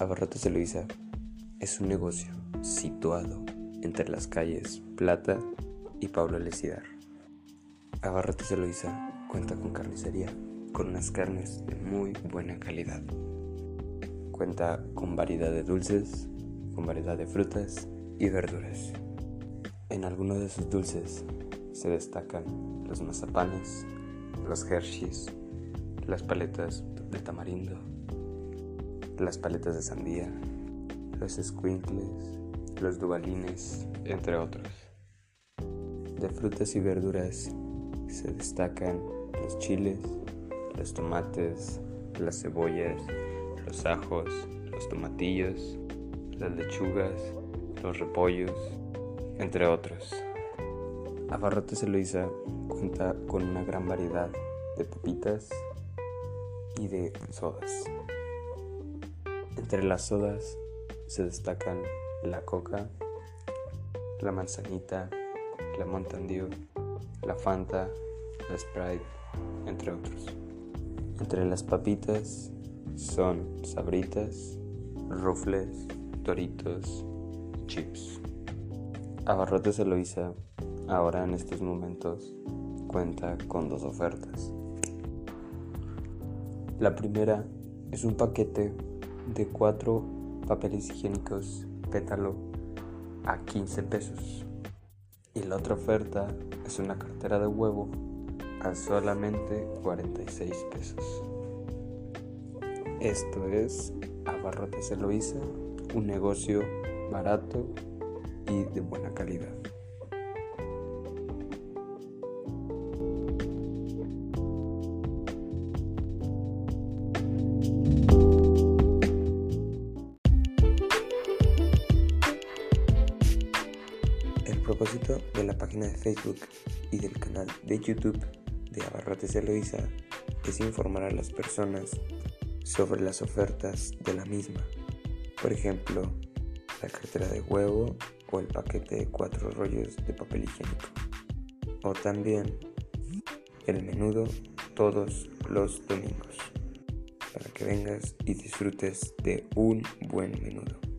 Abarrotes Eloisa es un negocio situado entre las calles Plata y Pablo Lesidar. Abarrotes Eloisa cuenta con carnicería con unas carnes de muy buena calidad. Cuenta con variedad de dulces, con variedad de frutas y verduras. En algunos de sus dulces se destacan los mazapanes, los Hershey's, las paletas de tamarindo, las paletas de sandía, los squinkles, los dubalines, entre otros. De frutas y verduras se destacan los chiles, los tomates, las cebollas, los ajos, los tomatillos, las lechugas, los repollos, entre otros. Abarrotes Eloisa cuenta con una gran variedad de papitas y de sodas. Entre las sodas se destacan la coca, la manzanita, la Mountain la Fanta, la Sprite, entre otros. Entre las papitas son sabritas, rufles, toritos y chips. Abarrotes Eloisa ahora en estos momentos cuenta con dos ofertas. La primera es un paquete de cuatro papeles higiénicos pétalo a 15 pesos. Y la otra oferta es una cartera de huevo a solamente 46 pesos. Esto es Abarrotes Eloísa, un negocio barato y de buena calidad. Propósito de la página de Facebook y del canal de YouTube de Abarrotes Eloisa es informar a las personas sobre las ofertas de la misma. Por ejemplo, la cartera de huevo o el paquete de cuatro rollos de papel higiénico. O también el menudo todos los domingos para que vengas y disfrutes de un buen menudo.